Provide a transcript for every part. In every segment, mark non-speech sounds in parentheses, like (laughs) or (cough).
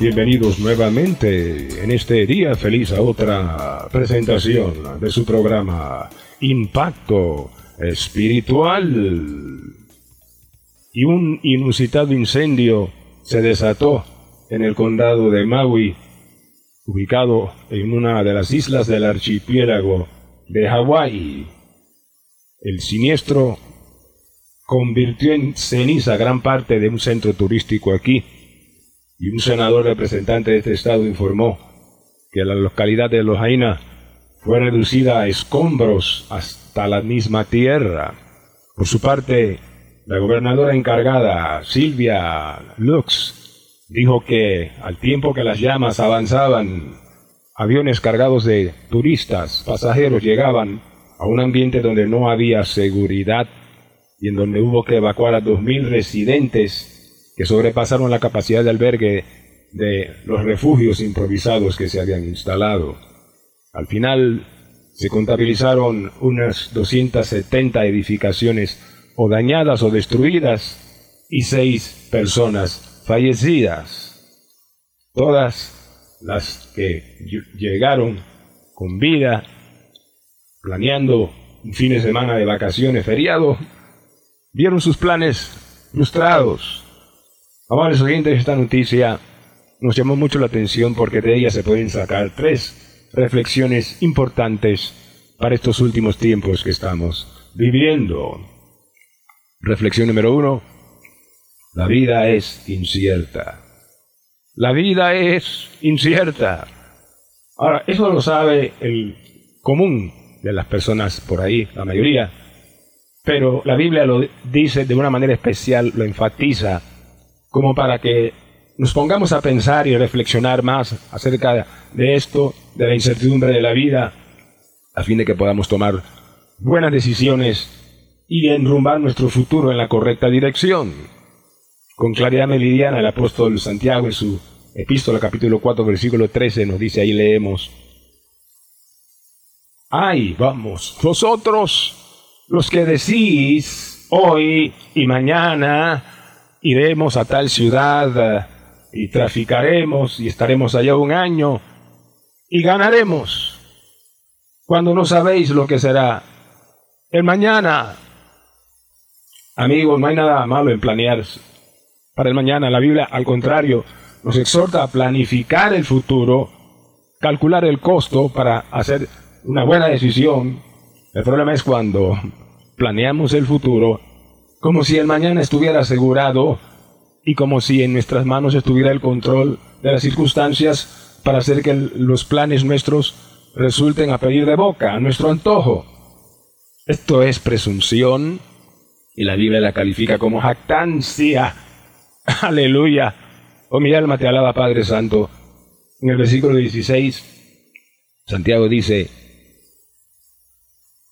Bienvenidos nuevamente en este día feliz a otra presentación de su programa Impacto Espiritual. Y un inusitado incendio se desató en el condado de Maui, ubicado en una de las islas del archipiélago de Hawái. El siniestro convirtió en ceniza gran parte de un centro turístico aquí y un senador representante de este estado informó que la localidad de Lojaina fue reducida a escombros hasta la misma tierra. Por su parte, la gobernadora encargada, Silvia Lux, dijo que al tiempo que las llamas avanzaban, aviones cargados de turistas, pasajeros llegaban a un ambiente donde no había seguridad y en donde hubo que evacuar a 2.000 residentes que sobrepasaron la capacidad de albergue de los refugios improvisados que se habían instalado. Al final se contabilizaron unas 270 edificaciones o dañadas o destruidas y seis personas fallecidas. Todas las que llegaron con vida, planeando un fin de semana de vacaciones feriado, vieron sus planes frustrados. Amables oyentes, esta noticia nos llamó mucho la atención porque de ella se pueden sacar tres reflexiones importantes para estos últimos tiempos que estamos viviendo. Reflexión número uno. La vida es incierta. La vida es incierta. Ahora, eso lo sabe el común de las personas por ahí, la mayoría, pero la Biblia lo dice de una manera especial, lo enfatiza, como para que nos pongamos a pensar y reflexionar más acerca de esto, de la incertidumbre de la vida, a fin de que podamos tomar buenas decisiones y enrumbar nuestro futuro en la correcta dirección. Con claridad meridiana el apóstol Santiago en su epístola capítulo 4 versículo 13 nos dice ahí leemos, ay, vamos, vosotros los que decís hoy y mañana iremos a tal ciudad y traficaremos y estaremos allá un año y ganaremos, cuando no sabéis lo que será el mañana. Amigos, no hay nada malo en planear para el mañana. La Biblia, al contrario, nos exhorta a planificar el futuro, calcular el costo para hacer una buena decisión el problema es cuando planeamos el futuro como si el mañana estuviera asegurado y como si en nuestras manos estuviera el control de las circunstancias para hacer que los planes nuestros resulten a pedir de boca, a nuestro antojo. Esto es presunción y la Biblia la califica como jactancia. (laughs) Aleluya. Oh, mi alma te alaba, Padre Santo. En el versículo 16, Santiago dice,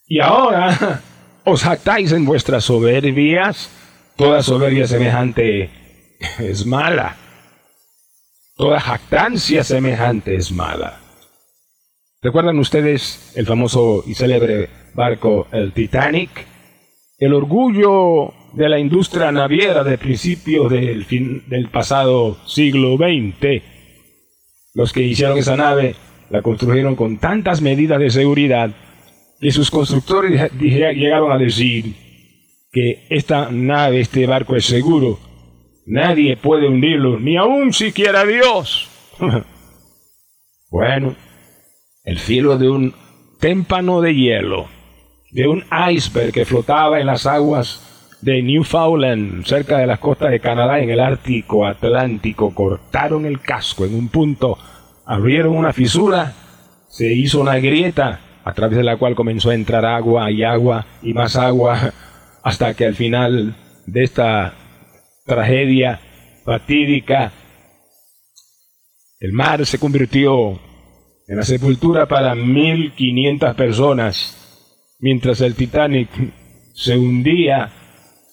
y ahora os jactáis en vuestras soberbias. Toda soberbia semejante es mala. Toda jactancia semejante es mala. ¿Recuerdan ustedes el famoso y célebre barco, el Titanic? El orgullo de la industria naviera de principios del, fin, del pasado siglo XX. Los que hicieron esa nave la construyeron con tantas medidas de seguridad y sus constructores llegaron a decir que esta nave, este barco es seguro. Nadie puede hundirlo, ni aun siquiera Dios. (laughs) bueno, el filo de un témpano de hielo, de un iceberg que flotaba en las aguas de Newfoundland, cerca de las costas de Canadá, en el Ártico Atlántico, cortaron el casco en un punto, abrieron una fisura, se hizo una grieta a través de la cual comenzó a entrar agua y agua y más agua, hasta que al final de esta tragedia fatídica, El mar se convirtió en la sepultura para 1.500 personas, mientras el Titanic se hundía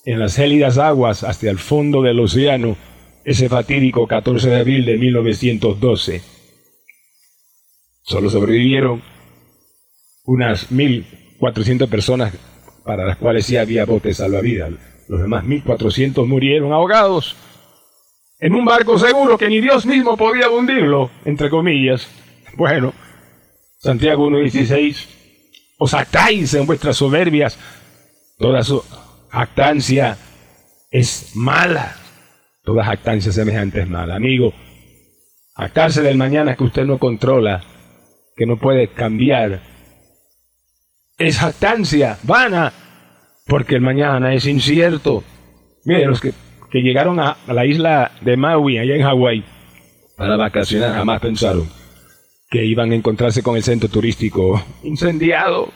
en las gélidas aguas hasta el fondo del océano ese fatídico 14 de abril de 1912. Solo sobrevivieron unas 1.400 personas para las cuales sí había botes salvavidas. Los demás 1.400 murieron ahogados en un barco seguro que ni Dios mismo podía hundirlo, entre comillas. Bueno, Santiago 1.16, os actáis en vuestras soberbias, toda su jactancia es mala. Toda jactancia semejante es mala. Amigo, jactarse del mañana que usted no controla, que no puede cambiar, es jactancia vana, porque el mañana es incierto. Mire, los que, que llegaron a, a la isla de Maui, allá en Hawái, para vacacionar, jamás pensaron que iban a encontrarse con el centro turístico incendiado.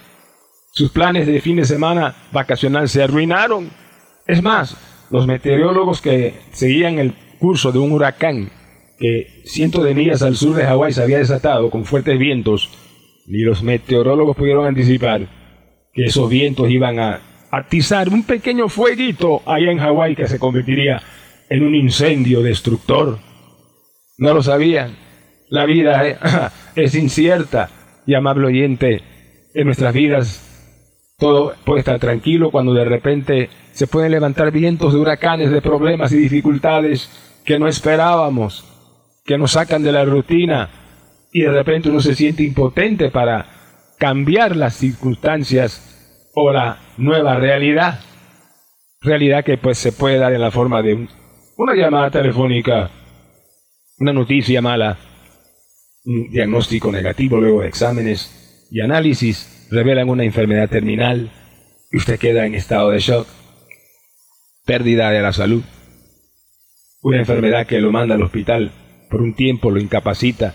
Sus planes de fin de semana vacacional se arruinaron. Es más, los meteorólogos que seguían el curso de un huracán que cientos de millas al sur de Hawái se había desatado con fuertes vientos, ni los meteorólogos pudieron anticipar que esos vientos iban a atizar un pequeño fueguito allá en Hawái que se convertiría en un incendio destructor. No lo sabían. La vida (laughs) es incierta y amable oyente, en nuestras vidas todo puede estar tranquilo cuando de repente se pueden levantar vientos de huracanes, de problemas y dificultades que no esperábamos, que nos sacan de la rutina y de repente uno se siente impotente para cambiar las circunstancias o la nueva realidad. Realidad que pues se puede dar en la forma de una llamada telefónica, una noticia mala, un diagnóstico negativo luego exámenes y análisis revelan una enfermedad terminal y usted queda en estado de shock, pérdida de la salud, una enfermedad que lo manda al hospital por un tiempo, lo incapacita,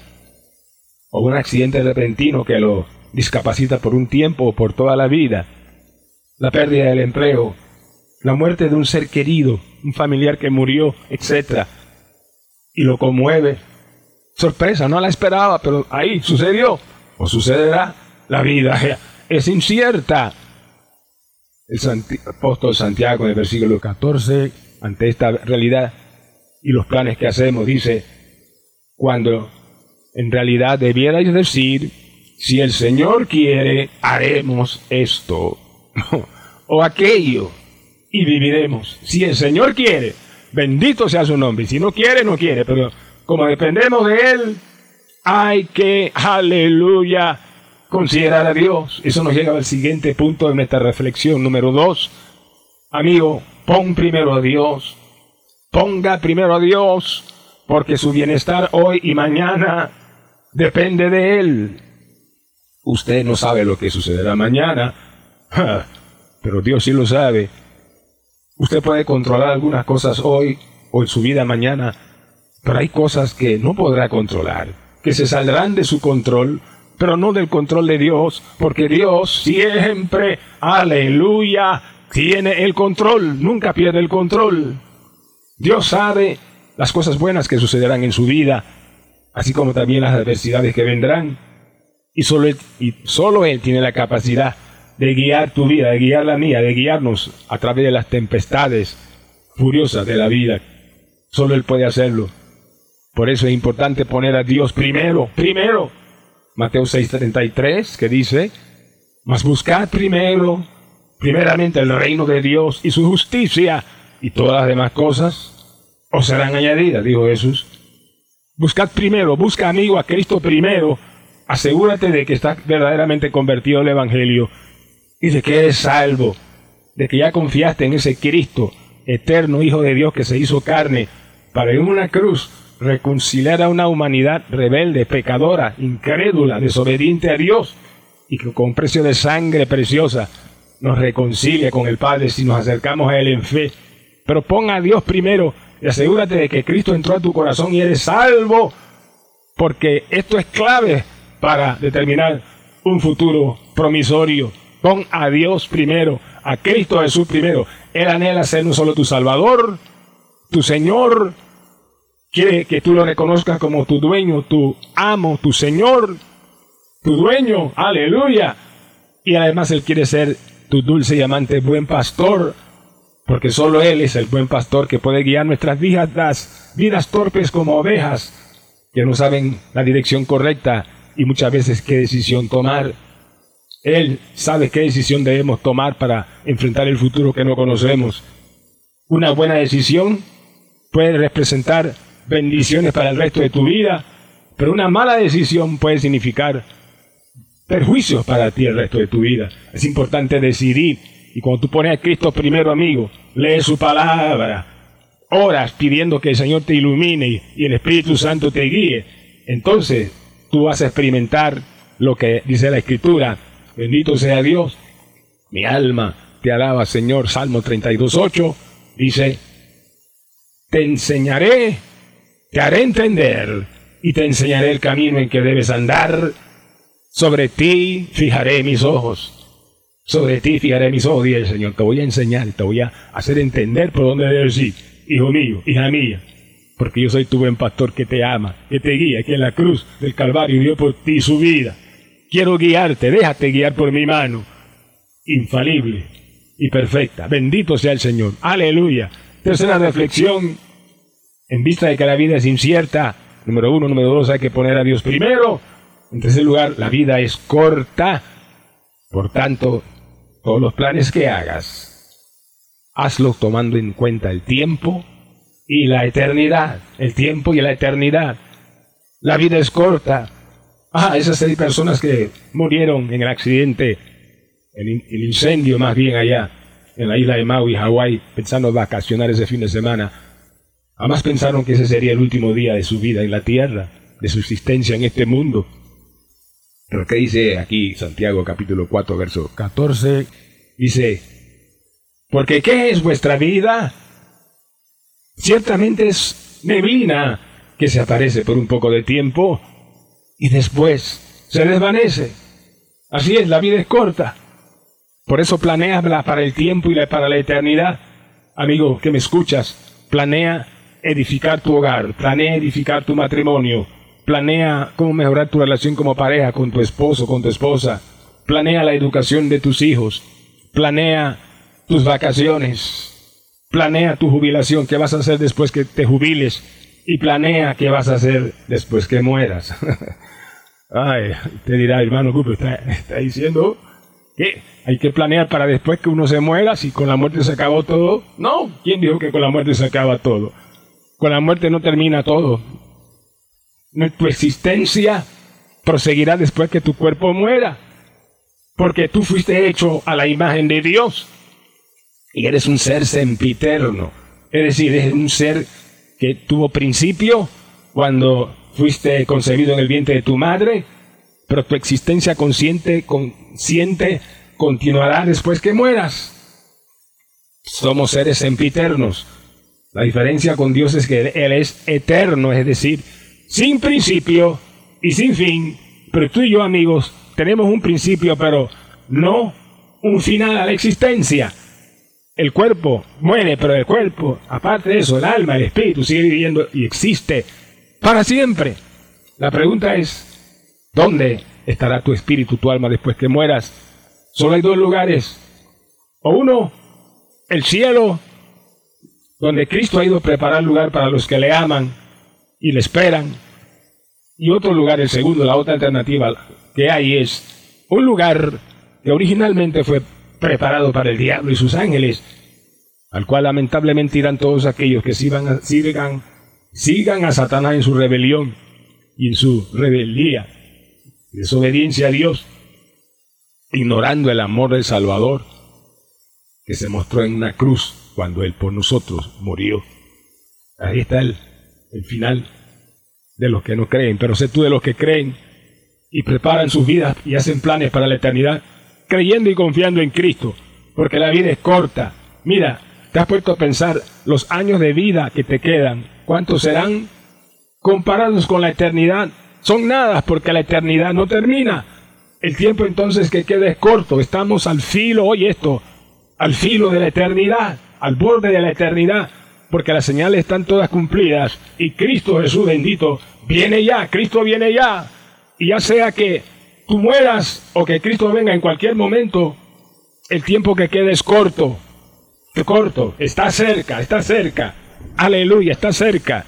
o un accidente repentino que lo discapacita por un tiempo o por toda la vida, la pérdida del empleo, la muerte de un ser querido, un familiar que murió, etc. Y lo conmueve sorpresa, no la esperaba, pero ahí sucedió o sucederá. La vida (laughs) es incierta. El apóstol Santiago en el versículo 14, ante esta realidad y los planes que hacemos, dice, cuando en realidad debierais decir, si el Señor quiere, haremos esto (laughs) o aquello y viviremos. Si el Señor quiere, bendito sea su nombre. Si no quiere, no quiere, pero como dependemos de Él, hay que, aleluya, considerar a Dios. Eso nos llega al siguiente punto de nuestra reflexión, número dos. Amigo, pon primero a Dios. Ponga primero a Dios, porque su bienestar hoy y mañana depende de Él. Usted no sabe lo que sucederá mañana, pero Dios sí lo sabe. Usted puede controlar algunas cosas hoy o en su vida mañana, pero hay cosas que no podrá controlar, que se saldrán de su control, pero no del control de Dios, porque Dios siempre, aleluya, tiene el control, nunca pierde el control. Dios sabe las cosas buenas que sucederán en su vida, así como también las adversidades que vendrán. Y solo Él, y solo él tiene la capacidad de guiar tu vida, de guiar la mía, de guiarnos a través de las tempestades furiosas de la vida. Solo Él puede hacerlo. Por eso es importante poner a Dios primero, primero. Mateo 6:33 que dice, mas buscad primero, primeramente el reino de Dios y su justicia, y todas las demás cosas os serán añadidas, dijo Jesús. Buscad primero, busca amigo a Cristo primero, asegúrate de que estás verdaderamente convertido al Evangelio y de que eres salvo, de que ya confiaste en ese Cristo, eterno Hijo de Dios que se hizo carne, para en una cruz reconciliar a una humanidad rebelde, pecadora, incrédula, desobediente a Dios, y que con precio de sangre preciosa nos reconcilia con el Padre si nos acercamos a Él en fe. Pero pon a Dios primero y asegúrate de que Cristo entró a tu corazón y eres salvo, porque esto es clave para determinar un futuro promisorio. Pon a Dios primero, a Cristo Jesús primero. Él anhela ser no solo tu Salvador, tu Señor, quiere que tú lo reconozcas como tu dueño, tu amo, tu Señor, tu dueño, aleluya. Y además Él quiere ser tu dulce y amante buen pastor, porque solo Él es el buen pastor que puede guiar nuestras vidas, vidas torpes como ovejas, que no saben la dirección correcta y muchas veces qué decisión tomar. Él sabe qué decisión debemos tomar para enfrentar el futuro que no conocemos. Una buena decisión puede representar bendiciones para el resto de tu vida, pero una mala decisión puede significar perjuicios para ti el resto de tu vida. Es importante decidir. Y cuando tú pones a Cristo primero, amigo, lee su palabra, oras pidiendo que el Señor te ilumine y el Espíritu Santo te guíe. Entonces tú vas a experimentar lo que dice la Escritura. Bendito sea Dios. Mi alma te alaba, Señor. Salmo 32.8 dice, te enseñaré, te haré entender y te enseñaré el camino en que debes andar sobre ti fijaré mis ojos. Sobre ti fijaré mis ojos, dice el Señor. Te voy a enseñar, te voy a hacer entender por dónde debes ir. Hijo mío, hija mía. Porque yo soy tu buen pastor que te ama, que te guía, que en la cruz del Calvario dio por ti su vida. Quiero guiarte, déjate guiar por mi mano. Infalible y perfecta. Bendito sea el Señor. Aleluya. Tercera reflexión. En vista de que la vida es incierta, número uno, número dos, hay que poner a Dios primero. En tercer lugar, la vida es corta, por tanto, todos los planes que hagas, hazlos tomando en cuenta el tiempo y la eternidad. El tiempo y la eternidad. La vida es corta. Ah, esas seis personas que murieron en el accidente, el, el incendio más bien allá, en la isla de Maui, Hawái, pensando vacacionar ese fin de semana, jamás pensaron que ese sería el último día de su vida en la tierra, de su existencia en este mundo. Pero ¿qué dice aquí Santiago capítulo 4, verso 14? Dice, porque ¿qué es vuestra vida? Ciertamente es neblina que se aparece por un poco de tiempo y después se desvanece. Así es, la vida es corta. Por eso planea para el tiempo y para la eternidad. Amigo que me escuchas, planea edificar tu hogar, planea edificar tu matrimonio, Planea cómo mejorar tu relación como pareja con tu esposo, con tu esposa. Planea la educación de tus hijos. Planea tus vacaciones. Planea tu jubilación, qué vas a hacer después que te jubiles. Y planea qué vas a hacer después que mueras. (laughs) Ay, te dirá, hermano Cooper, está, diciendo que hay que planear para después que uno se muera, si con la muerte se acabó todo. No, ¿quién dijo que con la muerte se acaba todo? Con la muerte no termina todo tu existencia proseguirá después que tu cuerpo muera, porque tú fuiste hecho a la imagen de Dios y eres un ser sempiterno, es decir, eres un ser que tuvo principio cuando fuiste concebido en el vientre de tu madre, pero tu existencia consciente, consciente continuará después que mueras. Somos seres sempiternos. La diferencia con Dios es que Él es eterno, es decir, sin principio y sin fin, pero tú y yo amigos tenemos un principio, pero no un final a la existencia. El cuerpo muere, pero el cuerpo, aparte de eso, el alma, el espíritu sigue viviendo y existe para siempre. La pregunta es, ¿dónde estará tu espíritu, tu alma después que mueras? Solo hay dos lugares. O uno, el cielo, donde Cristo ha ido a preparar lugar para los que le aman y le esperan. Y otro lugar, el segundo, la otra alternativa que hay es un lugar que originalmente fue preparado para el diablo y sus ángeles, al cual lamentablemente irán todos aquellos que sigan, sigan, sigan a Satanás en su rebelión y en su rebeldía, desobediencia a Dios, ignorando el amor del Salvador que se mostró en una cruz cuando Él por nosotros murió. Ahí está el el final de los que no creen, pero sé tú de los que creen y preparan sus vidas y hacen planes para la eternidad, creyendo y confiando en Cristo, porque la vida es corta. Mira, te has puesto a pensar los años de vida que te quedan, ¿cuántos serán? Comparados con la eternidad, son nada porque la eternidad no termina. El tiempo entonces que queda es corto, estamos al filo, oye esto, al filo de la eternidad, al borde de la eternidad. Porque las señales están todas cumplidas y Cristo Jesús bendito viene ya, Cristo viene ya. Y ya sea que tú mueras o que Cristo venga en cualquier momento, el tiempo que quede es corto, corto, está cerca, está cerca. Aleluya, está cerca.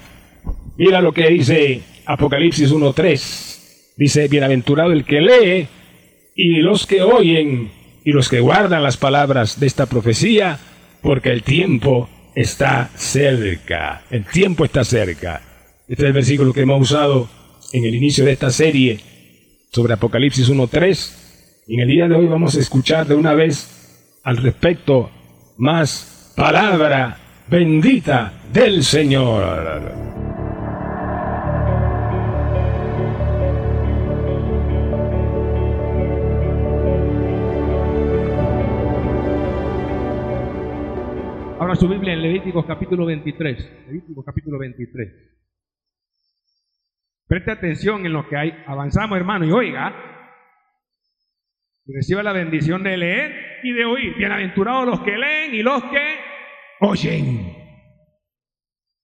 Mira lo que dice Apocalipsis 1.3. Dice, bienaventurado el que lee y los que oyen y los que guardan las palabras de esta profecía, porque el tiempo está cerca. El tiempo está cerca. Este es el versículo que hemos usado en el inicio de esta serie sobre Apocalipsis 1.3. Y en el día de hoy vamos a escuchar de una vez al respecto más palabra bendita del Señor. Abra su Biblia en Levíticos capítulo 23. Levíticos capítulo 23. Preste atención en lo que hay. Avanzamos, hermano, y oiga. Reciba la bendición de leer y de oír. Bienaventurados los que leen y los que oyen.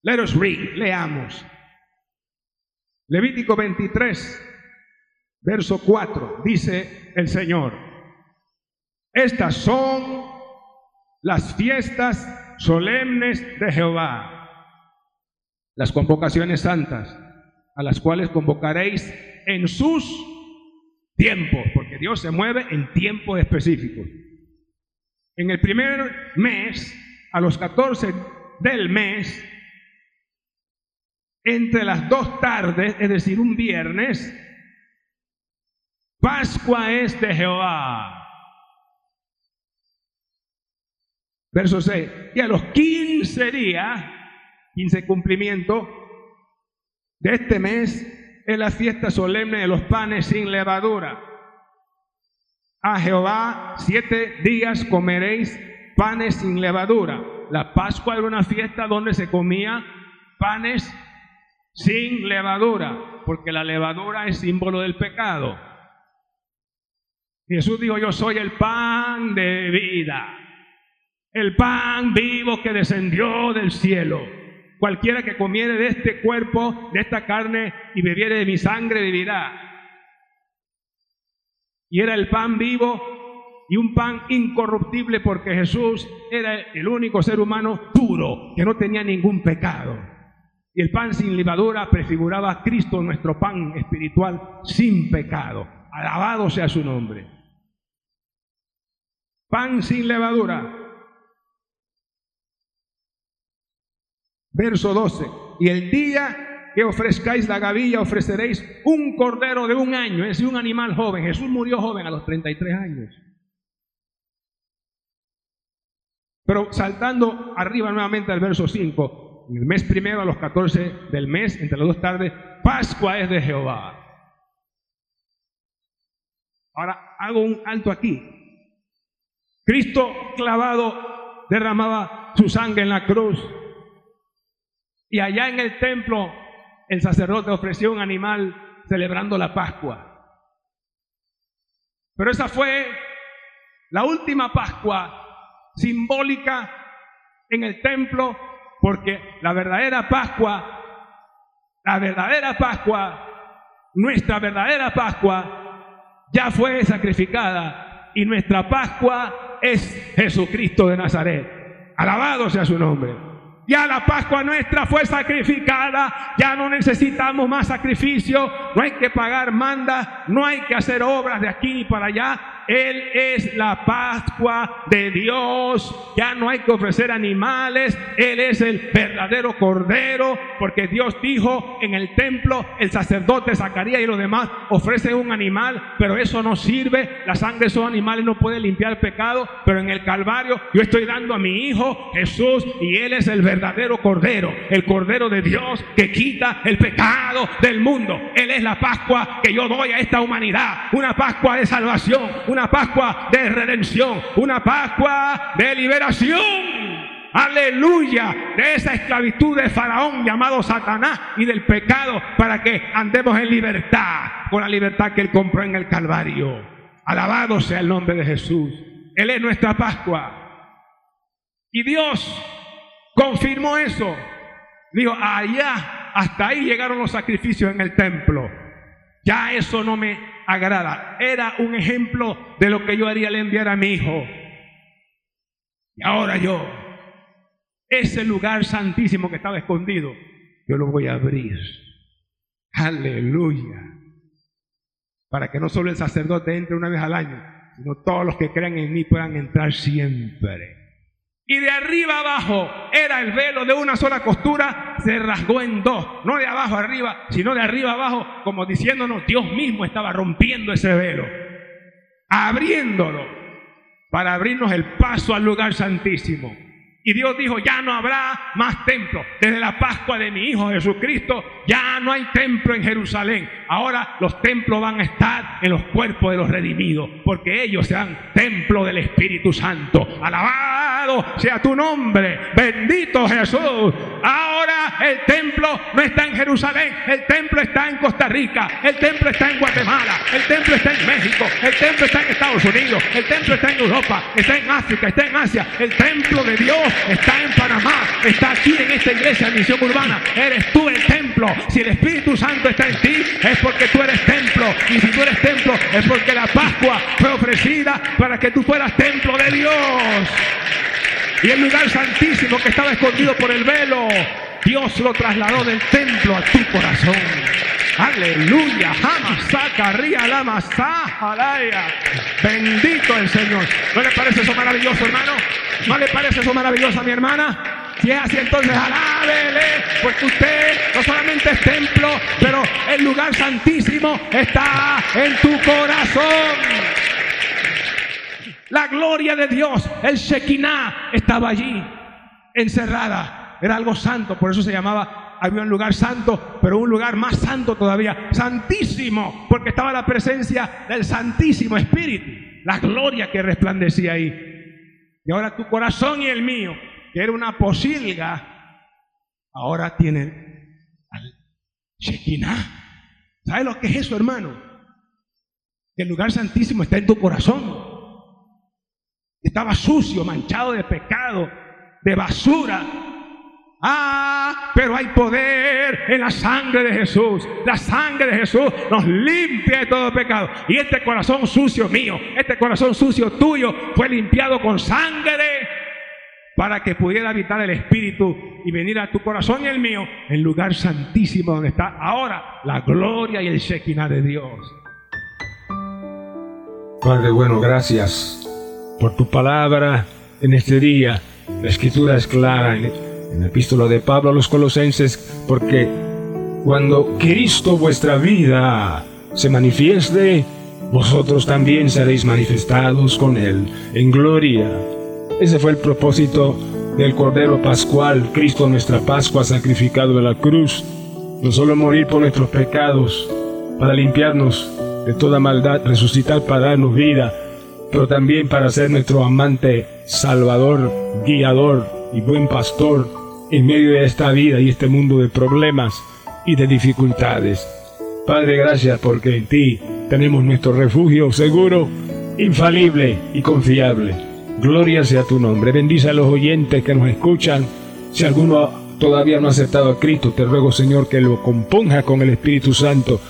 Let us read. Leamos. Levítico 23, verso 4. Dice el Señor. Estas son las fiestas solemnes de Jehová, las convocaciones santas, a las cuales convocaréis en sus tiempos, porque Dios se mueve en tiempos específicos. En el primer mes, a los 14 del mes, entre las dos tardes, es decir, un viernes, Pascua es de Jehová. Verso 6. Y a los 15 días, 15 cumplimiento de este mes, es la fiesta solemne de los panes sin levadura. A Jehová siete días comeréis panes sin levadura. La Pascua era una fiesta donde se comía panes sin levadura, porque la levadura es símbolo del pecado. Jesús dijo, yo soy el pan de vida el pan vivo que descendió del cielo. Cualquiera que comiere de este cuerpo, de esta carne y bebiere de mi sangre vivirá. Y era el pan vivo y un pan incorruptible porque Jesús era el único ser humano puro, que no tenía ningún pecado. Y el pan sin levadura prefiguraba a Cristo, nuestro pan espiritual, sin pecado. Alabado sea su nombre. Pan sin levadura. Verso 12. Y el día que ofrezcáis la gavilla, ofreceréis un cordero de un año, es decir, un animal joven. Jesús murió joven a los 33 años. Pero saltando arriba nuevamente al verso 5, en el mes primero a los 14 del mes, entre las dos tardes, Pascua es de Jehová. Ahora hago un alto aquí. Cristo clavado derramaba su sangre en la cruz y allá en el templo el sacerdote ofreció un animal celebrando la Pascua. Pero esa fue la última Pascua simbólica en el templo porque la verdadera Pascua, la verdadera Pascua, nuestra verdadera Pascua ya fue sacrificada y nuestra Pascua es Jesucristo de Nazaret. Alabado sea su nombre. Ya la Pascua nuestra fue sacrificada, ya no necesitamos más sacrificio, no hay que pagar manda, no hay que hacer obras de aquí ni para allá, él es la Pascua de Dios. Ya no hay que ofrecer animales. Él es el verdadero Cordero. Porque Dios dijo en el templo, el sacerdote Zacarías y los demás ofrecen un animal. Pero eso no sirve. La sangre de esos animales no puede limpiar el pecado. Pero en el Calvario yo estoy dando a mi Hijo Jesús. Y Él es el verdadero Cordero. El Cordero de Dios que quita el pecado del mundo. Él es la Pascua que yo doy a esta humanidad. Una Pascua de salvación. Una Pascua de redención, una Pascua de liberación. Aleluya, de esa esclavitud de Faraón llamado Satanás y del pecado para que andemos en libertad, con la libertad que Él compró en el Calvario. Alabado sea el nombre de Jesús. Él es nuestra Pascua. Y Dios confirmó eso. Dijo, allá, hasta ahí llegaron los sacrificios en el templo. Ya eso no me agrada. Era un ejemplo de lo que yo haría al enviar a mi hijo. Y ahora yo, ese lugar santísimo que estaba escondido, yo lo voy a abrir. Aleluya. Para que no solo el sacerdote entre una vez al año, sino todos los que crean en mí puedan entrar siempre. Y de arriba abajo era el velo de una sola costura, se rasgó en dos, no de abajo arriba, sino de arriba abajo, como diciéndonos, Dios mismo estaba rompiendo ese velo, abriéndolo para abrirnos el paso al lugar santísimo. Y Dios dijo, ya no habrá más templo. Desde la Pascua de mi Hijo Jesucristo, ya no hay templo en Jerusalén. Ahora los templos van a estar en los cuerpos de los redimidos, porque ellos serán templo del Espíritu Santo. Alabado sea tu nombre. Bendito Jesús. Ahora el templo no está en Jerusalén, el templo está en Costa Rica, el templo está en Guatemala, el templo está en México, el templo está en Estados Unidos, el templo está en Europa, está en África, está en Asia. El templo de Dios está en Panamá, está aquí en esta iglesia de misión urbana. Eres tú el templo. Si el Espíritu Santo está en ti, es porque tú eres templo. Y si tú eres templo, es porque la Pascua fue ofrecida para que tú fueras templo de Dios. Y el lugar santísimo que estaba escondido por el velo, Dios lo trasladó del templo a tu corazón. Aleluya. Ría la. Bendito el Señor. ¿No le parece eso maravilloso, hermano? ¿No le parece eso maravilloso a mi hermana? Si es así, entonces alábele, porque usted no solamente es templo, pero el lugar santísimo está en tu corazón. La gloria de Dios, el Shekinah, estaba allí, encerrada. Era algo santo, por eso se llamaba había un lugar santo, pero un lugar más santo todavía, santísimo, porque estaba la presencia del Santísimo Espíritu, la gloria que resplandecía ahí. Y ahora tu corazón y el mío, que era una posilga, ahora tiene al Shekinah. ¿Sabes lo que es eso, hermano? Que el lugar santísimo está en tu corazón. Estaba sucio, manchado de pecado, de basura, Ah, pero hay poder en la sangre de Jesús. La sangre de Jesús nos limpia de todo pecado. Y este corazón sucio mío, este corazón sucio tuyo, fue limpiado con sangre para que pudiera habitar el Espíritu y venir a tu corazón y el mío, el lugar santísimo donde está ahora la gloria y el Shekinah de Dios. Padre bueno, gracias por tu palabra en este día. La escritura es clara en la epístola de Pablo a los colosenses, porque cuando Cristo vuestra vida se manifieste, vosotros también seréis manifestados con Él en gloria. Ese fue el propósito del Cordero Pascual, Cristo nuestra Pascua sacrificado en la cruz, no solo morir por nuestros pecados, para limpiarnos de toda maldad, resucitar para darnos vida, pero también para ser nuestro amante, salvador, guiador y buen pastor en medio de esta vida y este mundo de problemas y de dificultades. Padre, gracias porque en ti tenemos nuestro refugio seguro, infalible y confiable. Gloria sea tu nombre. Bendice a los oyentes que nos escuchan. Si alguno todavía no ha aceptado a Cristo, te ruego, Señor, que lo componga con el Espíritu Santo,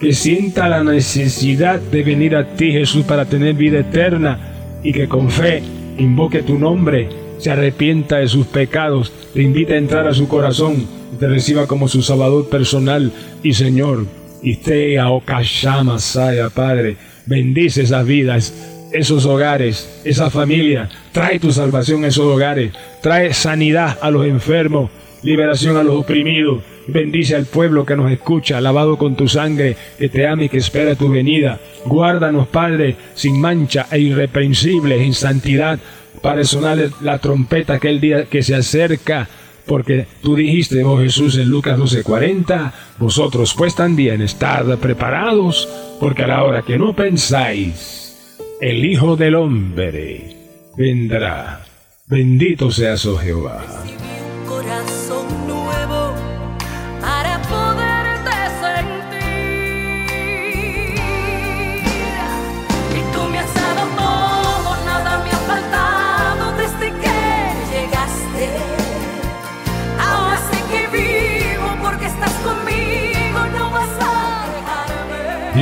que sienta la necesidad de venir a ti, Jesús, para tener vida eterna y que con fe invoque tu nombre se arrepienta de sus pecados, te invita a entrar a su corazón, te reciba como su Salvador personal y Señor. Y te Okashama Saya, Padre, bendice esas vidas, esos hogares, esa familia. Trae tu salvación a esos hogares. Trae sanidad a los enfermos, liberación a los oprimidos. Bendice al pueblo que nos escucha, lavado con tu sangre, que te ama y que espera tu venida. Guárdanos, Padre, sin mancha e irreprensibles en santidad para sonar la trompeta aquel día que se acerca, porque tú dijiste, oh Jesús, en Lucas 12:40, vosotros pues también estad preparados, porque a la hora que no pensáis, el Hijo del Hombre vendrá. Bendito seas, oh Jehová.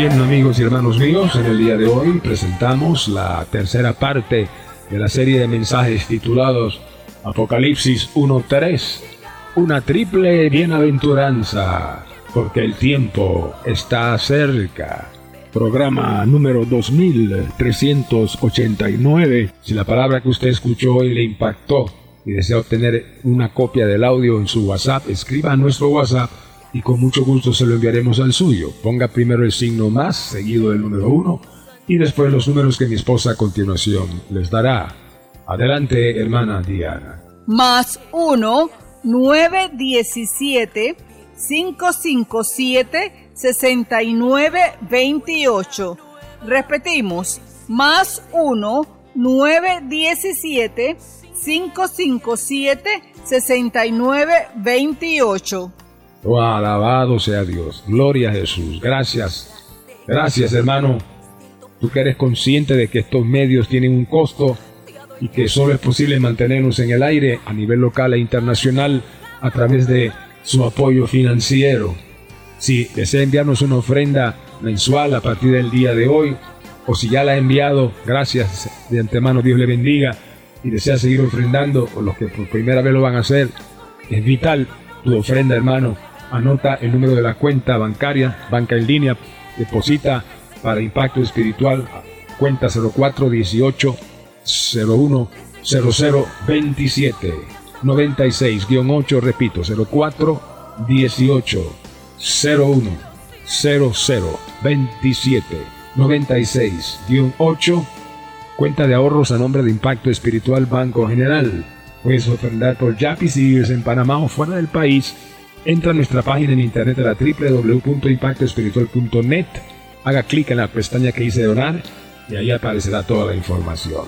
Bien, amigos y hermanos míos, en el día de hoy presentamos la tercera parte de la serie de mensajes titulados Apocalipsis 1.3, una triple bienaventuranza, porque el tiempo está cerca. Programa número 2389. Si la palabra que usted escuchó hoy le impactó y desea obtener una copia del audio en su WhatsApp, escriba a nuestro WhatsApp y con mucho gusto se lo enviaremos al suyo. Ponga primero el signo más, seguido del número 1, y después los números que mi esposa a continuación les dará. Adelante, hermana Diana. Más 1, 917 557 6928. Repetimos, más 1 917 557 6928. Oh, alabado sea Dios. Gloria a Jesús. Gracias. Gracias, hermano. Tú que eres consciente de que estos medios tienen un costo y que solo es posible mantenernos en el aire a nivel local e internacional a través de su apoyo financiero. Si desea enviarnos una ofrenda mensual a partir del día de hoy, o si ya la ha enviado, gracias de antemano, Dios le bendiga, y desea seguir ofrendando, o los que por primera vez lo van a hacer, es vital tu ofrenda, hermano. Anota el número de la cuenta bancaria, banca en línea, deposita para impacto espiritual, cuenta 0418 01 0027 96-8, repito, 04 18 01 00 27 96-8, cuenta de ahorros a nombre de Impacto Espiritual Banco General. Puedes ofrendar por Yapi si vives en Panamá o fuera del país. Entra a nuestra página en internet a la www.impactoespiritual.net. Haga clic en la pestaña que dice donar y ahí aparecerá toda la información.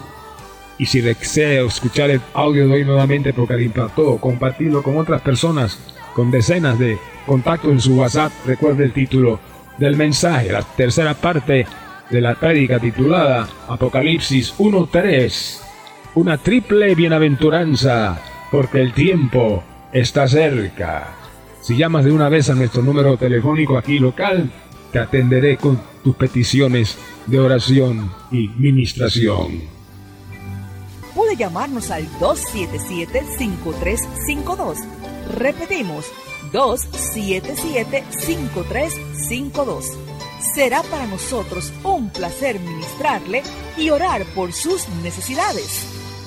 Y si desea escuchar el audio de hoy nuevamente porque le impactó, compartirlo con otras personas, con decenas de contactos en su WhatsApp, recuerde el título del mensaje, la tercera parte de la prédica titulada Apocalipsis 1.3, una triple bienaventuranza, porque el tiempo está cerca. Si llamas de una vez a nuestro número telefónico aquí local, te atenderé con tus peticiones de oración y ministración puede llamarnos al 277-5352. Repetimos, 277-5352. Será para nosotros un placer ministrarle y orar por sus necesidades.